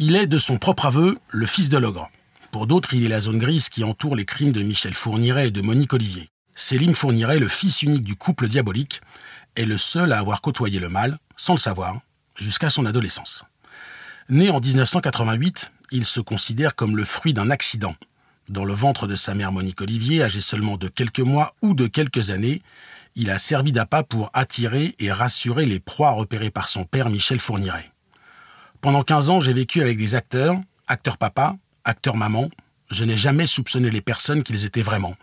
Il est, de son propre aveu, le fils de l'ogre. Pour d'autres, il est la zone grise qui entoure les crimes de Michel Fourniret et de Monique Olivier. Célim Fourniret, le fils unique du couple diabolique, est le seul à avoir côtoyé le mal, sans le savoir, jusqu'à son adolescence. Né en 1988, il se considère comme le fruit d'un accident. Dans le ventre de sa mère Monique Olivier, âgée seulement de quelques mois ou de quelques années, il a servi d'appât pour attirer et rassurer les proies repérées par son père Michel Fourniret. Pendant 15 ans, j'ai vécu avec des acteurs, acteurs papa, acteurs maman. Je n'ai jamais soupçonné les personnes qu'ils étaient vraiment.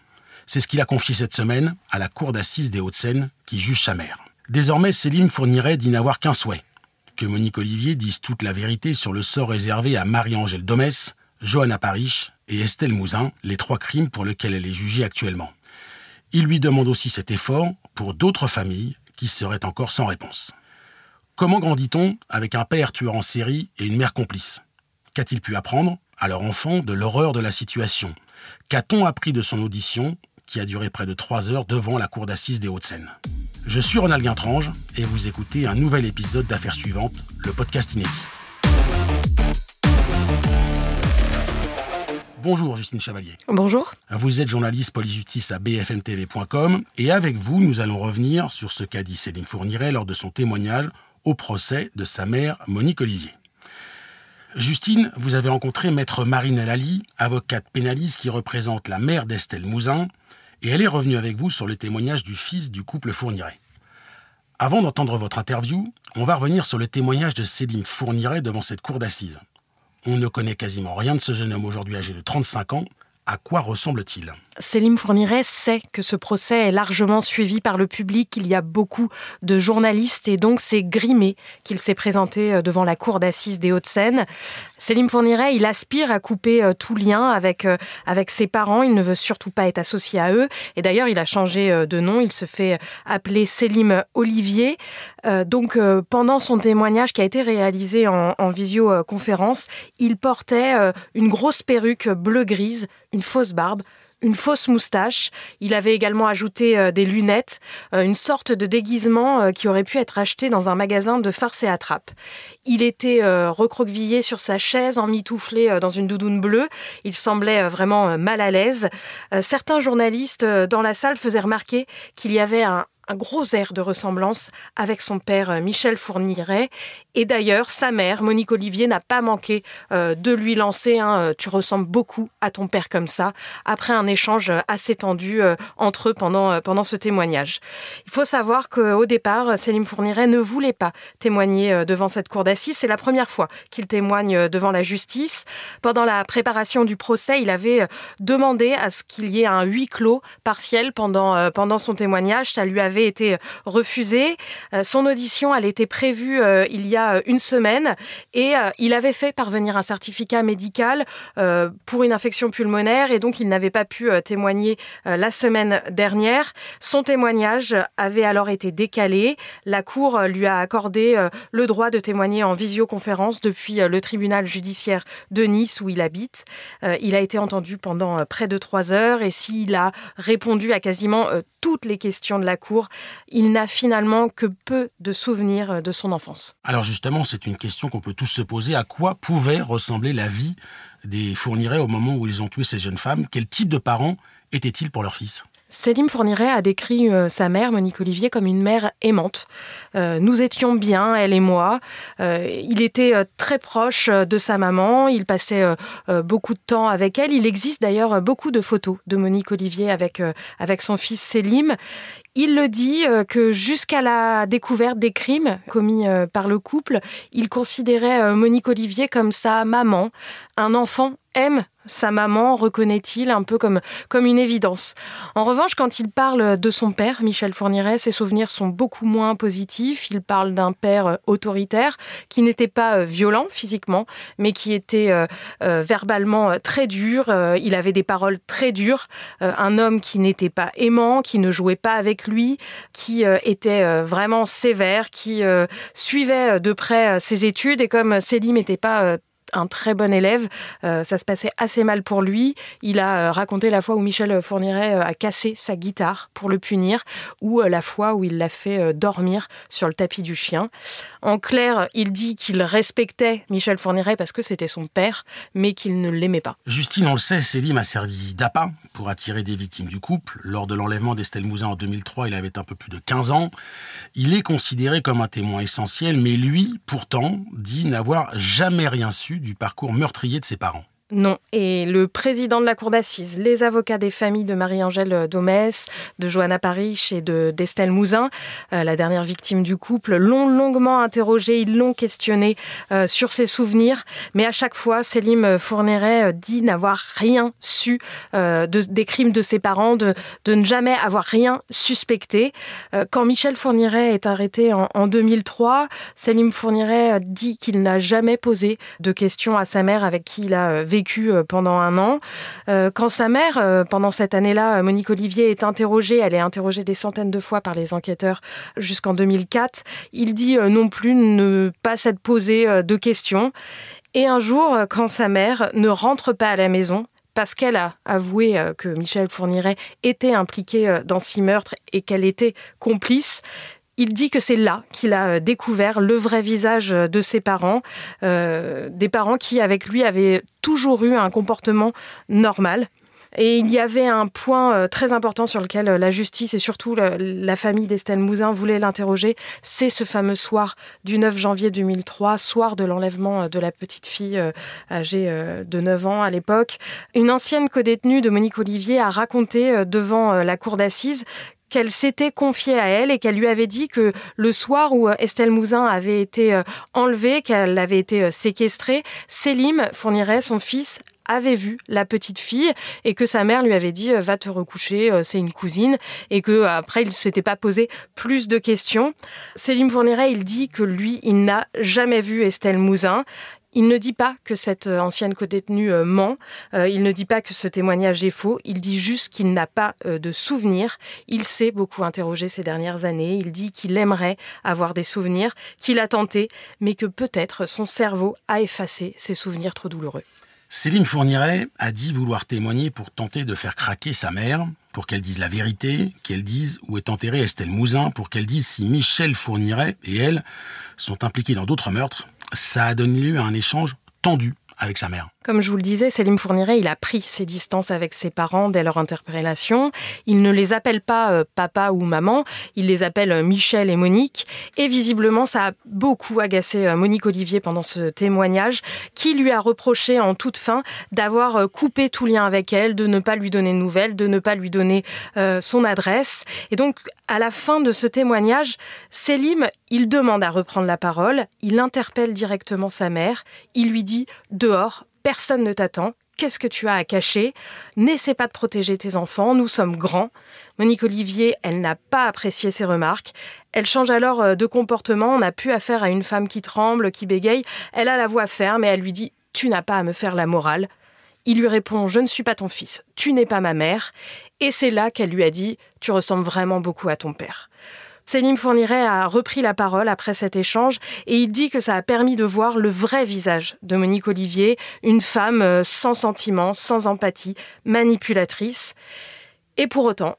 C'est ce qu'il a confié cette semaine à la cour d'assises des Hauts-de-Seine qui juge sa mère. Désormais, Célim Fourniret dit n'avoir qu'un souhait que Monique Olivier dise toute la vérité sur le sort réservé à Marie-Angèle Domès, Johanna Parich et Estelle Mouzin, les trois crimes pour lesquels elle est jugée actuellement. Il lui demande aussi cet effort pour d'autres familles qui seraient encore sans réponse. Comment grandit-on avec un père tueur en série et une mère complice? Qu'a-t-il pu apprendre à leur enfant de l'horreur de la situation? Qu'a-t-on appris de son audition qui a duré près de trois heures devant la cour d'assises des Hauts-de-Seine? Je suis Ronald Guintrange et vous écoutez un nouvel épisode d'Affaires suivantes, le podcast inédit. Bonjour Justine Chevalier. Bonjour. Vous êtes journaliste police-justice à bfmtv.com et avec vous, nous allons revenir sur ce qu'a dit Céline Fourniret lors de son témoignage au procès de sa mère Monique Olivier. Justine, vous avez rencontré maître Marine Elali, avocate pénaliste qui représente la mère d'Estelle Mouzin, et elle est revenue avec vous sur le témoignage du fils du couple Fourniret. Avant d'entendre votre interview, on va revenir sur le témoignage de Céline Fourniret devant cette cour d'assises. On ne connaît quasiment rien de ce jeune homme aujourd'hui âgé de 35 ans. À quoi ressemble-t-il? Célim Fourniret sait que ce procès est largement suivi par le public. Il y a beaucoup de journalistes et donc c'est grimé qu'il s'est présenté euh, devant la cour d'assises des Hauts-de-Seine. Célim Fourniret, il aspire à couper euh, tout lien avec, euh, avec ses parents. Il ne veut surtout pas être associé à eux. Et d'ailleurs, il a changé de nom. Il se fait appeler Célim Olivier. Donc, pendant son témoignage qui a été réalisé en visioconférence, il portait une grosse perruque bleu-grise, une fausse barbe, une fausse moustache. Il avait également ajouté euh, des lunettes, euh, une sorte de déguisement euh, qui aurait pu être acheté dans un magasin de farce et attrape. Il était recroquevillé sur sa chaise, emmitouflé dans une doudoune bleue. Il semblait vraiment mal à l'aise. Certains journalistes dans la salle faisaient remarquer qu'il y avait un, gros air de ressemblance avec son père Michel Fourniret. Et d'ailleurs, sa mère, Monique Olivier, n'a pas manqué euh, de lui lancer un euh, Tu ressembles beaucoup à ton père comme ça, après un échange assez tendu entre eux pendant, pendant ce témoignage. Il faut savoir qu'au départ, Célim Fourniret ne voulait pas témoigner devant cette cour d'assises. C'est la première fois qu'il témoigne devant la justice. Pendant la préparation du procès, il avait demandé à ce qu'il y ait un huis clos partiel pendant, pendant son témoignage. Ça lui avait été refusé. Euh, son audition, elle était prévue euh, il y a une semaine et euh, il avait fait parvenir un certificat médical pour une infection pulmonaire et donc il n'avait pas pu témoigner la semaine dernière. Son témoignage avait alors été décalé. La Cour lui a accordé le droit de témoigner en visioconférence depuis le tribunal judiciaire de Nice où il habite. Il a été entendu pendant près de trois heures et s'il a répondu à quasiment toutes les questions de la Cour, il n'a finalement que peu de souvenirs de son enfance. Alors justement, c'est une question qu'on peut tous se poser. À quoi pouvait ressembler la vie des Fourniret au moment où ils ont tué ces jeunes femmes? Quel type de parents étaient-ils pour leur fils? Célim Fourniret a décrit euh, sa mère, Monique Olivier, comme une mère aimante. Euh, nous étions bien, elle et moi. Euh, il était très proche de sa maman, il passait beaucoup de temps avec elle. Il existe d'ailleurs beaucoup de photos de Monique Olivier avec, avec son fils Célim. Il le dit que jusqu'à la découverte des crimes commis par le couple, il considérait Monique Olivier comme sa maman. Un enfant aime sa maman, reconnaît-il, un peu comme, comme une évidence. En revanche, quand il parle de son père, Michel Fourniret, ses souvenirs sont beaucoup moins positifs. Il parle d'un père euh, autoritaire qui n'était pas euh, violent physiquement, mais qui était euh, verbalement très dur. il avait des paroles très dures. un homme qui n'était pas aimant, qui ne jouait pas avec lui, qui était vraiment sévère, qui suivait de près ses études. Et comme Célim n'était pas un très bon élève. ça se passait assez mal pour lui. Il a raconté la fois où Michel Fourniret a cassé sa guitare pour le punir, ou la fois où il l'a fait dormir sur le tapis du chien. En clair, il dit qu'il respectait Michel Fourniret parce que c'était son père, mais qu'il ne l'aimait pas. Justine, on le sait, Célim a servi d'appât pour attirer des victimes du couple. Lors de l'enlèvement d'Estelle Mouzin en 2003, il avait un peu plus de 15 ans. Il est considéré comme un témoin essentiel, mais lui, pourtant, dit n'avoir jamais rien su du parcours meurtrier de ses parents. Non. Et le président de la cour d'assises, les avocats des familles de Marie-Angèle Domès, de Johanna Parich et de d'Estelle Mouzin, euh, la dernière victime du couple, l'ont longuement interrogé, ils l'ont questionné euh, sur ses souvenirs. Mais à chaque fois, Célim Fourniret euh, dit n'avoir rien su des crimes de ses parents, de, ne jamais avoir rien suspecté. quand Michel Fourniret est arrêté en, en 2003, Célim Fourniret dit qu'il n'a jamais posé de questions à sa mère avec qui il a vécu vécu euh, pendant un an. Euh, quand sa mère, euh, pendant cette année-là, Monique Olivier est interrogée, elle est interrogée des centaines de fois par les enquêteurs jusqu'en 2004, il dit non plus ne pas s'être posé de questions. Et un jour, quand sa mère ne rentre pas à la maison, parce qu'elle a avoué que Michel Fourniret était impliqué dans six meurtres et qu'elle était complice, il dit que c'est là qu'il a euh, découvert le vrai visage euh, de ses parents, euh, des parents qui, avec lui, avaient toujours eu un comportement normal. Et il y avait un point très important sur lequel la justice et surtout la famille d'Estelle Mouzin voulaient l'interroger, c'est ce fameux soir du 9 janvier 2003, soir de l'enlèvement de la petite fille âgée de 9 ans à l'époque. Une ancienne codétenue de Monique Olivier a raconté devant la cour d'assises qu'elle s'était confiée à elle et qu'elle lui avait dit que le soir où euh, Estelle Mouzin avait été euh, enlevée, qu'elle avait été euh, séquestrée, Célim fournirait son fils avait vu la petite fille et que sa mère lui avait dit va te recoucher c'est une cousine et que après il s'était pas posé plus de questions. Célim Fourniret il dit que lui il n'a jamais vu Estelle Mouzin il ne dit pas que cette euh, ancienne co-détenue euh, ment, euh, il ne dit pas que ce témoignage est faux, il dit juste qu'il n'a pas de souvenirs. Il s'est beaucoup interrogé ces dernières années, il dit qu'il aimerait avoir des souvenirs, qu'il a tenté, mais que peut-être son cerveau a effacé ces souvenirs trop douloureux. Céline Fourniret a dit vouloir témoigner pour tenter de faire craquer sa mère, pour qu'elle dise la vérité, qu'elle dise où est enterrée Estelle Mouzin, pour qu'elle dise si Michel Fourniret et elle sont impliqués dans d'autres meurtres, ça a donné lieu à un échange tendu avec sa mère. Comme je vous le disais, Célim Fourniret, il a pris ses distances avec ses parents dès leur interpellation. Il ne les appelle pas euh, papa ou maman, il les appelle euh, Michel et Monique. Et visiblement, ça a beaucoup agacé euh, Monique Olivier pendant ce témoignage, qui lui a reproché en toute fin d'avoir coupé tout lien avec elle, de ne pas lui donner de nouvelles, de ne pas lui donner son adresse. Et donc, à la fin de ce témoignage, Célim, il demande à reprendre la parole, il interpelle directement sa mère, il lui dit dehors, personne ne t'attend, qu'est-ce que tu as à cacher? N'essaie pas de protéger tes enfants, nous sommes grands. Monique Olivier, elle n'a pas apprécié ces remarques. Elle change alors euh, de comportement, on n'a plus affaire à une femme qui tremble, qui bégaye. Elle a la voix ferme et elle lui dit Tu n'as pas à me faire la morale. Il lui répond Je ne suis pas ton fils, tu n'es pas ma mère. Et c'est là qu'elle lui a dit Tu ressembles vraiment beaucoup à ton père. Céline Fourniret a repris la parole après cet échange et il dit que ça a permis de voir le vrai visage de Monique Olivier, une femme euh, sans sentiment, sans empathie, manipulatrice. Et pour autant,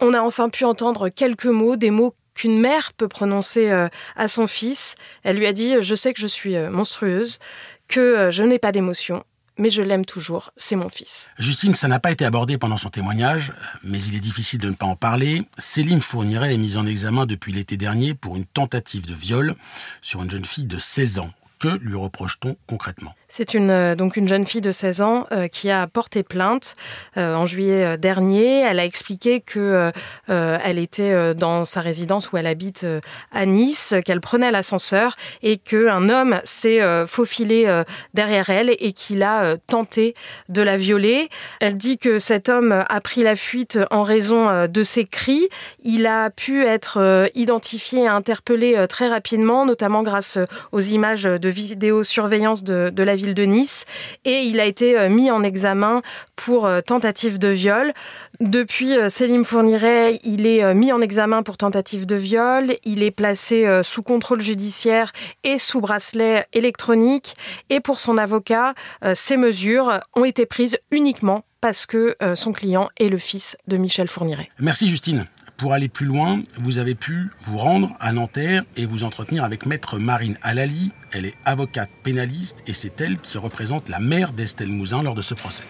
on a enfin pu entendre quelques mots, des mots qu'une mère peut prononcer euh, à son fils. Elle lui a dit Je sais que je suis euh, monstrueuse, que je n'ai pas d'émotion mais je l'aime toujours, c'est mon fils. Justine, ça n'a pas été abordé pendant son témoignage, mais il est difficile de ne pas en parler. Céline Fourniret est mise en examen depuis l'été dernier pour une tentative de viol sur une jeune fille de 16 ans. Que lui reproche-t-on concrètement? C'est une, euh, donc une jeune fille de 16 ans euh, qui a porté plainte euh, en juillet dernier. Elle a expliqué que elle était dans sa résidence où elle habite à Nice, qu'elle prenait l'ascenseur et qu'un homme s'est faufilé derrière elle et qu'il a tenté de la violer. Elle dit que cet homme a pris la fuite en raison de ses cris. Il a pu être identifié et interpellé très rapidement, notamment grâce aux images de vidéosurveillance de, de, la ville de Nice et il a été mis en examen pour tentative de viol. Depuis, Selim Fourniret, il est mis en examen pour tentative de viol, il est placé sous contrôle judiciaire et sous bracelet électronique et pour son avocat, ces mesures ont été prises uniquement parce que son client est le fils de Michel Fourniret. Merci Justine. Pour aller plus loin, vous avez pu vous rendre à Nanterre et vous entretenir avec maître Marine Alali. Elle est avocate pénaliste et c'est elle qui représente la mère d'Estelle Mouzin lors de ce procès.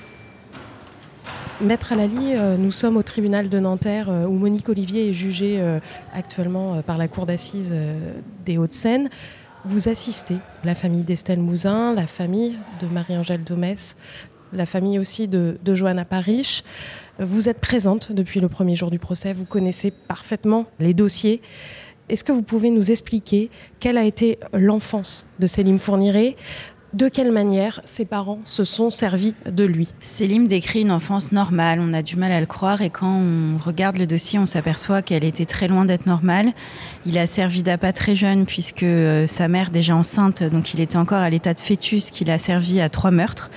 Maître Alali, euh, nous sommes au tribunal de Nanterre euh, où Monique Olivier est jugée euh, actuellement par la cour d'assises des Hauts-de-Seine. Vous assistez la famille d'Estelle Mouzin, la famille de Marie-Angèle Domès, la famille aussi de, de Johanna Parish. Vous êtes présente depuis le premier jour du procès, vous connaissez parfaitement les dossiers. Est-ce que vous pouvez nous expliquer quelle a été l'enfance de Célim Fourniret? De quelle manière ses parents se sont servis de lui? Célim décrit une enfance normale, on a du mal à le croire et quand on regarde le dossier, on s'aperçoit qu'elle était très loin d'être normale. Il a servi d'appât très jeune puisque euh, sa mère déjà enceinte, donc il était encore à l'état de fœtus, qu'il a servi à trois meurtres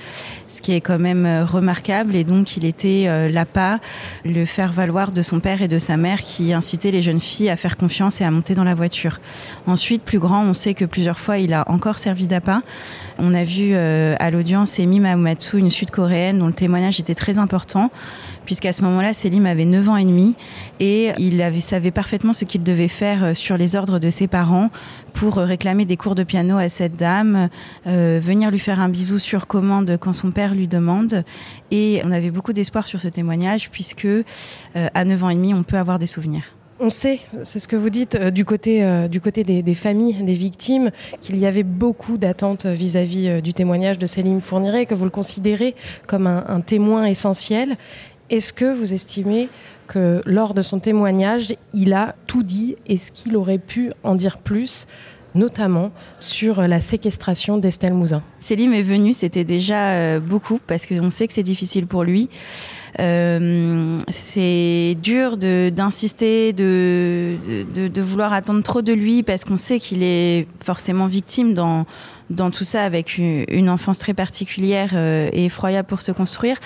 ce qui est quand même euh, remarquable. Et donc, il était euh, l'appât, le faire-valoir de son père et de sa mère qui incitait les jeunes filles à faire confiance et à monter dans la voiture. Ensuite, plus grand, on sait que plusieurs fois, il a encore servi d'appât. On a vu euh, à l'audience Emi Mahumatsu, une sud-coréenne dont le témoignage était très important puisqu'à ce moment-là, Selim avait 9 ans et demi et il avait, savait parfaitement ce qu'il devait faire euh, sur les ordres de ses parents pour euh, réclamer des cours de piano à cette dame, euh, venir lui faire un bisou sur commande quand son père lui demande. Et on avait beaucoup d'espoir sur ce témoignage puisque à 9 ans et demi, on peut avoir des souvenirs. On sait, c'est ce que vous dites, du côté, des, familles, des victimes, qu'il y avait beaucoup d'attentes vis-à-vis du témoignage de Céline Fourniret, que vous le considérez comme un témoin essentiel. Est-ce que vous estimez que lors de son témoignage, il a tout dit Est-ce qu'il aurait pu en dire plus notamment sur la séquestration d'Estelle Mouzin? Célim est venu, c'était déjà euh, beaucoup parce qu'on sait que c'est difficile pour lui. Euh, c'est dur d'insister, de, vouloir attendre trop de lui parce qu'on sait qu'il est forcément victime dans, tout ça avec une, une enfance très particulière euh, et effroyable pour se construire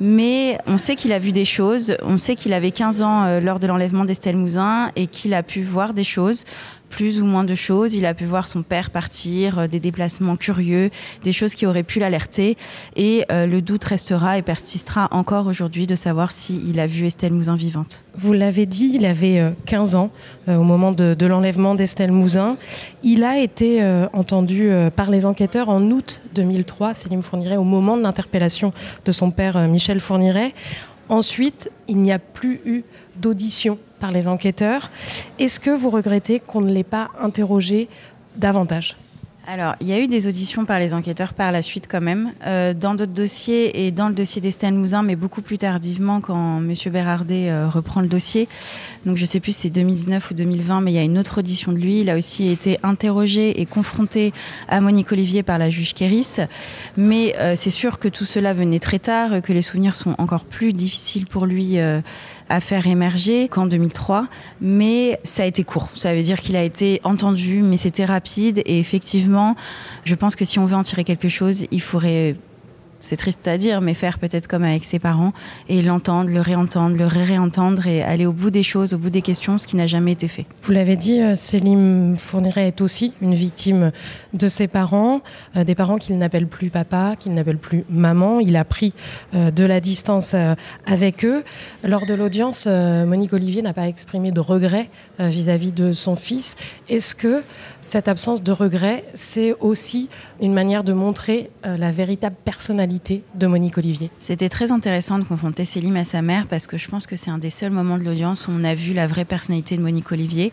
mais on sait qu'il a vu des choses. On sait qu'il avait 15 ans euh, lors de l'enlèvement d'Estelle Mouzin et qu'il a pu voir des choses plus ou moins de choses. Il a pu voir son père partir, euh, des déplacements curieux, des choses qui auraient pu l'alerter. Et euh, le doute restera et persistera encore aujourd'hui de savoir s'il a vu Estelle Mouzin vivante. Vous l'avez dit, il avait 15 euh, ans au moment de, l'enlèvement d'Estelle Mouzin. Il a été entendu par les enquêteurs en août 2003, Célim Fourniret, au moment de l'interpellation de son père Michel Fourniret. Ensuite, il n'y a plus eu d'audition par les enquêteurs. Est-ce que vous regrettez qu'on ne l'ait pas interrogé davantage? Alors, il y a eu des auditions par les enquêteurs par la suite quand même, euh, dans d'autres dossiers et dans le dossier d'Estelle Mouzin, mais beaucoup plus tardivement quand M. Bérardet euh, reprend le dossier. Donc je sais plus si c'est 2019 ou 2020, mais il y a une autre audition de lui. Il a aussi été interrogé et confronté à Monique Olivier par la juge Kéris. Mais euh, c'est sûr que tout cela venait très tard, que les souvenirs sont encore plus difficiles pour lui à faire émerger qu'en 2003, mais ça a été court. Ça veut dire qu'il a été entendu, mais c'était rapide et effectivement, je pense que si on veut en tirer quelque chose, il faudrait c'est triste à dire, mais faire peut-être comme avec ses parents et l'entendre, le réentendre, le ré-réentendre et aller au bout des choses, au bout des questions, ce qui n'a jamais été fait. Vous l'avez dit, euh, Célim Fourniret est aussi une victime de ses parents, euh, des parents qu'il n'appelle plus papa, qu'il n'appelle plus maman. Il a pris euh, de la distance avec eux. Lors de l'audience, Monique Olivier n'a pas exprimé de regret vis-à-vis de son fils. Est-ce que cette absence de regret, c'est aussi une manière de montrer la véritable personnalité de Monique Olivier. C'était très intéressant de confronter Célim à sa mère parce que je pense que c'est un des seuls moments de l'audience où on a vu la vraie personnalité de Monique Olivier.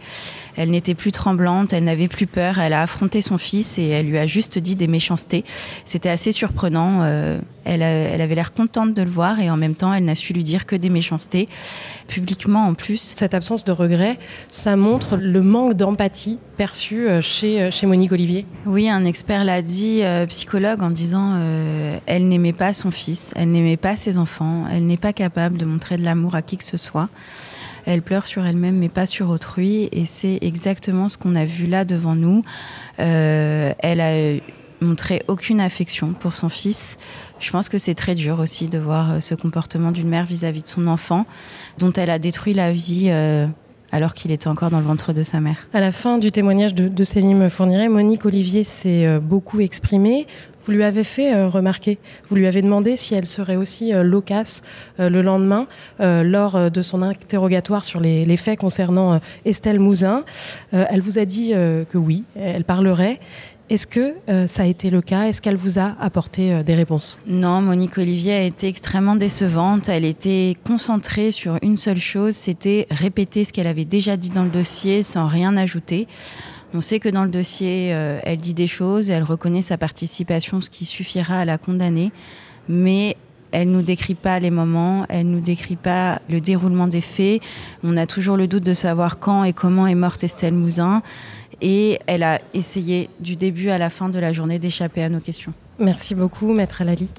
Elle n'était plus tremblante, elle n'avait plus peur, elle a affronté son fils et elle lui a juste dit des méchancetés. C'était assez surprenant. Euh, elle, elle, avait l'air contente de le voir et en même temps, elle n'a su lui dire que des méchancetés, publiquement en plus. Cette absence de regret, ça montre le manque d'empathie perçu euh, chez, euh, chez Monique Olivier. Oui, un expert l'a dit, psychologue, en disant elle n'aimait pas son fils, elle n'aimait pas ses enfants, elle n'est pas capable de montrer de l'amour à qui que ce soit. Elle pleure sur elle-même, mais pas sur autrui. Et c'est exactement ce qu'on a vu là devant nous. Euh, elle a montré aucune affection pour son fils. Je pense que c'est très dur aussi de voir euh, ce comportement d'une mère vis-à-vis de son enfant, dont elle a détruit la vie. Euh, alors qu'il était encore dans le ventre de sa mère. À la fin du témoignage de, de Céline Fourniret, Monique Olivier s'est beaucoup exprimée. Vous lui avez fait euh, remarquer, vous lui avez demandé si elle serait aussi euh, loquace euh, le lendemain lors de son interrogatoire sur les, faits concernant Estelle Mouzin. elle vous a dit que oui, elle parlerait. Est-ce que ça a été le cas? Est-ce qu'elle vous a apporté des réponses? Non, Monique Olivier a été extrêmement décevante. Elle était concentrée sur une seule chose, c'était répéter ce qu'elle avait déjà dit dans le dossier sans rien ajouter. On sait que dans le dossier, euh, elle dit des choses, elle reconnaît sa participation, ce qui suffira à la condamner, mais elle nous décrit pas les moments, elle nous décrit pas le déroulement des faits. On a toujours le doute de savoir quand et comment est morte Estelle Mouzin. Et elle a essayé du début à la fin de la journée d'échapper à nos questions. Merci beaucoup, Maître Alali.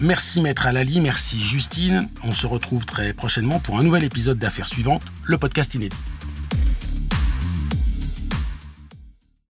Merci Maître Alali, merci Justine. On se retrouve très prochainement pour un nouvel épisode d'Affaires suivantes, le podcast inédit.